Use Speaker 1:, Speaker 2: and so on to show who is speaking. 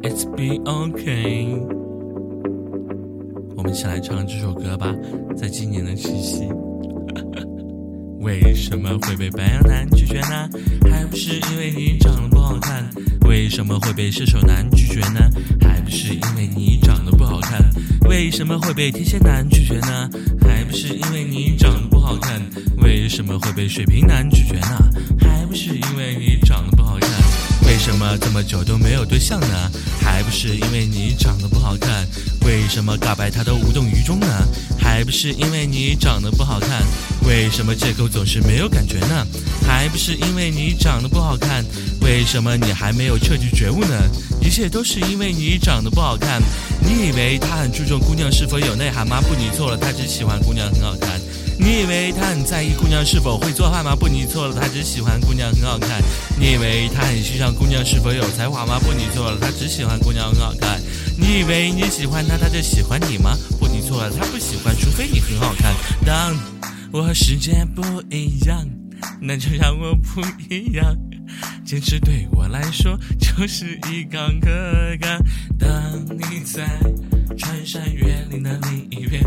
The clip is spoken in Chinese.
Speaker 1: It's be okay。我们一起来唱这首歌吧，在今年的七夕。为什么会被白羊男拒绝呢？还不是因为你长得不好看。为什么会被射手男拒绝呢？还不是因为你长得不好看。为什么会被天蝎男拒绝呢？还不是因为你长得不好看。为什么会被水瓶男拒绝呢？还不是因为你。什么这么久都没有对象呢？还不是因为你长得不好看。为什么告白他都无动于衷呢？还不是因为你长得不好看。为什么借口总是没有感觉呢？还不是因为你长得不好看。为什么你还没有彻底觉悟呢？一切都是因为你长得不好看。你以为他很注重姑娘是否有内涵吗？不，你错了，他只喜欢姑娘很好看。你以为他很在意姑娘是否会做饭吗？不，你错了，他只喜欢姑娘很好看。你以为他很欣赏姑娘是否有才华吗？不，你错了，他只喜欢姑娘很好看。你以为你喜欢他，他就喜欢你吗？不，你错了，他不喜欢，除非你很好看。当我和世界不一样，那就让我不一样。坚持对我来说就是一杠可干。当你在穿山越岭的另一边。